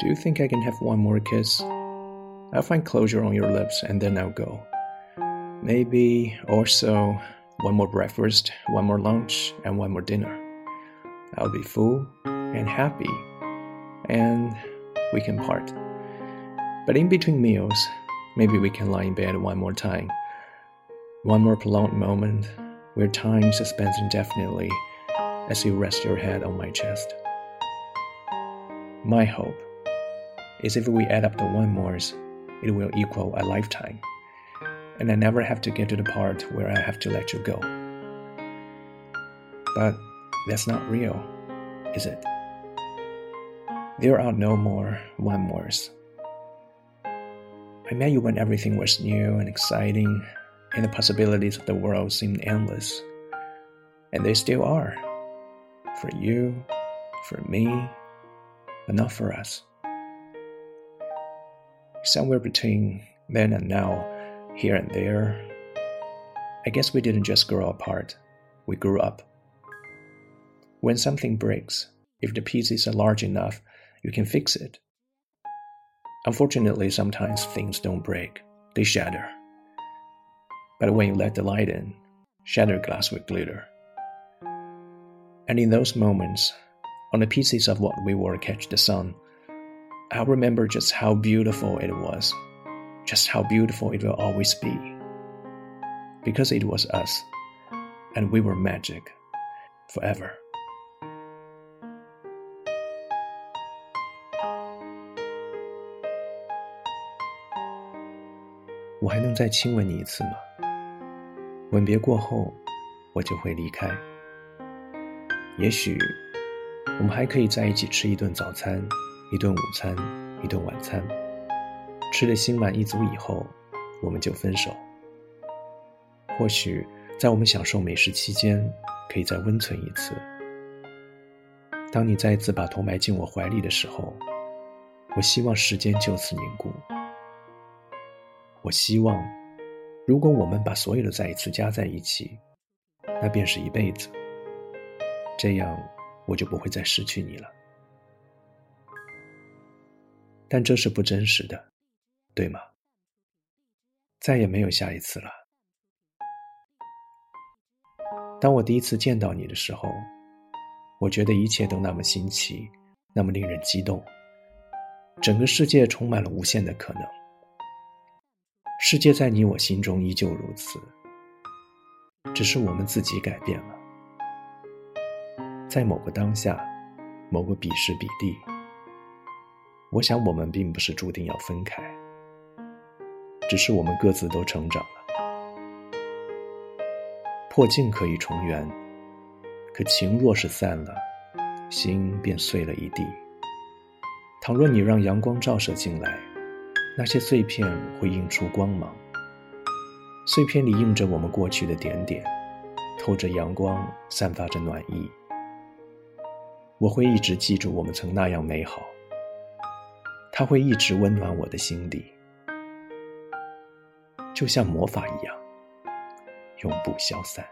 Do you think I can have one more kiss? I'll find closure on your lips and then I'll go. Maybe also one more breakfast, one more lunch, and one more dinner. I'll be full and happy, and we can part. But in between meals, maybe we can lie in bed one more time. One more prolonged moment where time suspends indefinitely as you rest your head on my chest. My hope is if we add up the one mores, it will equal a lifetime, and I never have to get to the part where I have to let you go. But that's not real, is it? There are no more one mores. I met you when everything was new and exciting, and the possibilities of the world seemed endless. And they still are. For you, for me, but not for us. Somewhere between then and now, here and there, I guess we didn't just grow apart, we grew up. When something breaks, if the pieces are large enough, you can fix it. Unfortunately, sometimes things don't break, they shatter. But when you let the light in, shattered glass will glitter. And in those moments, on the pieces of what we were catch the sun, I'll remember just how beautiful it was, just how beautiful it will always be. Because it was us, and we were magic forever. 我还能再亲吻你一次吗？吻别过后，我就会离开。也许， 我们还可以在一起吃一顿早餐。一顿午餐，一顿晚餐，吃的心满意足以后，我们就分手。或许在我们享受美食期间，可以再温存一次。当你再一次把头埋进我怀里的时候，我希望时间就此凝固。我希望，如果我们把所有的再一次加在一起，那便是一辈子。这样，我就不会再失去你了。但这是不真实的，对吗？再也没有下一次了。当我第一次见到你的时候，我觉得一切都那么新奇，那么令人激动。整个世界充满了无限的可能。世界在你我心中依旧如此，只是我们自己改变了。在某个当下，某个彼时彼地。我想，我们并不是注定要分开，只是我们各自都成长了。破镜可以重圆，可情若是散了，心便碎了一地。倘若你让阳光照射进来，那些碎片会映出光芒，碎片里映着我们过去的点点，透着阳光，散发着暖意。我会一直记住我们曾那样美好。它会一直温暖我的心底，就像魔法一样，永不消散。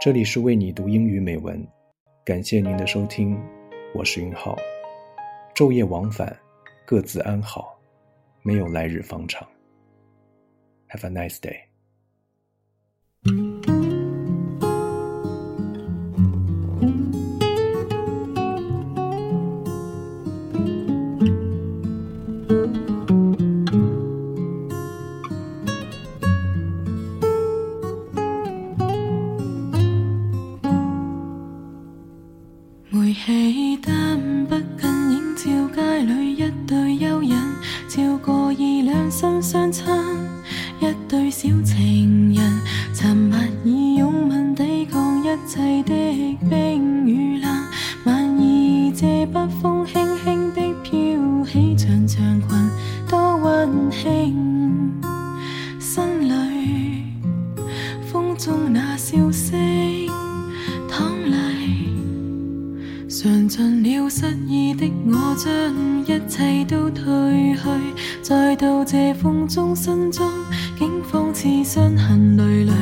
这里是为你读英语美文，感谢您的收听，我是云浩。昼夜往返，各自安好，没有来日方长。Have a nice day. 背起单不近，映照街里一对幽人，照过二两心相亲，一对小情人，沉默以拥吻抵抗一切的。尝尽了失意的我，将一切都褪去。再到这风中，心中竟仿似伤痕累累，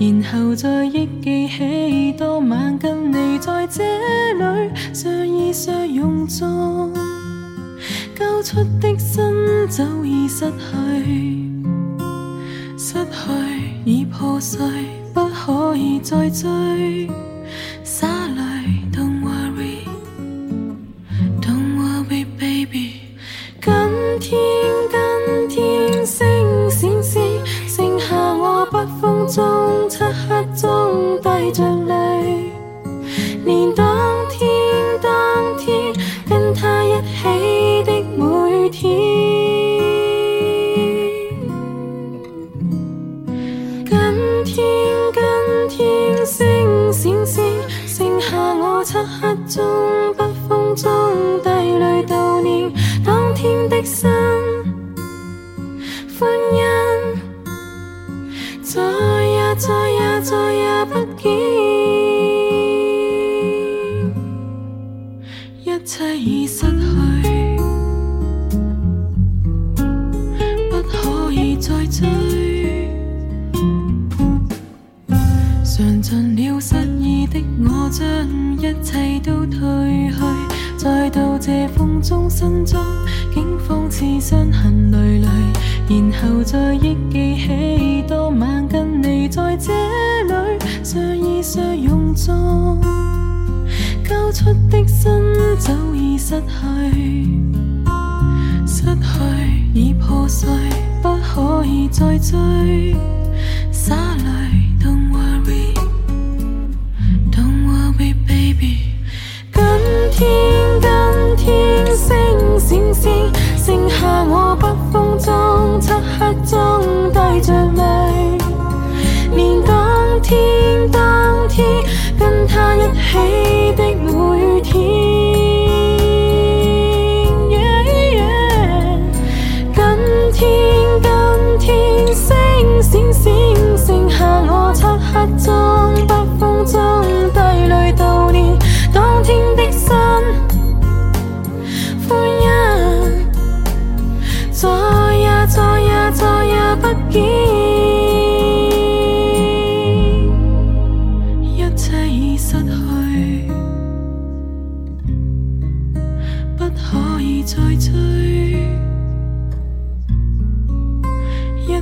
然后再忆记起当晚跟你。在这里，相依相拥中，交出的心早已失去，失去已破碎，不可以再追。再也不见，一切已失去，不可以再追。尝尽了失意的我，将一切都褪去，再到这风中心中，竟仿似伤痕累累，然后再忆记起当晚跟你在这相依相拥中，交出的心早已失去，失去已破碎，不可以再追，洒泪。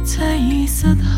在意失去。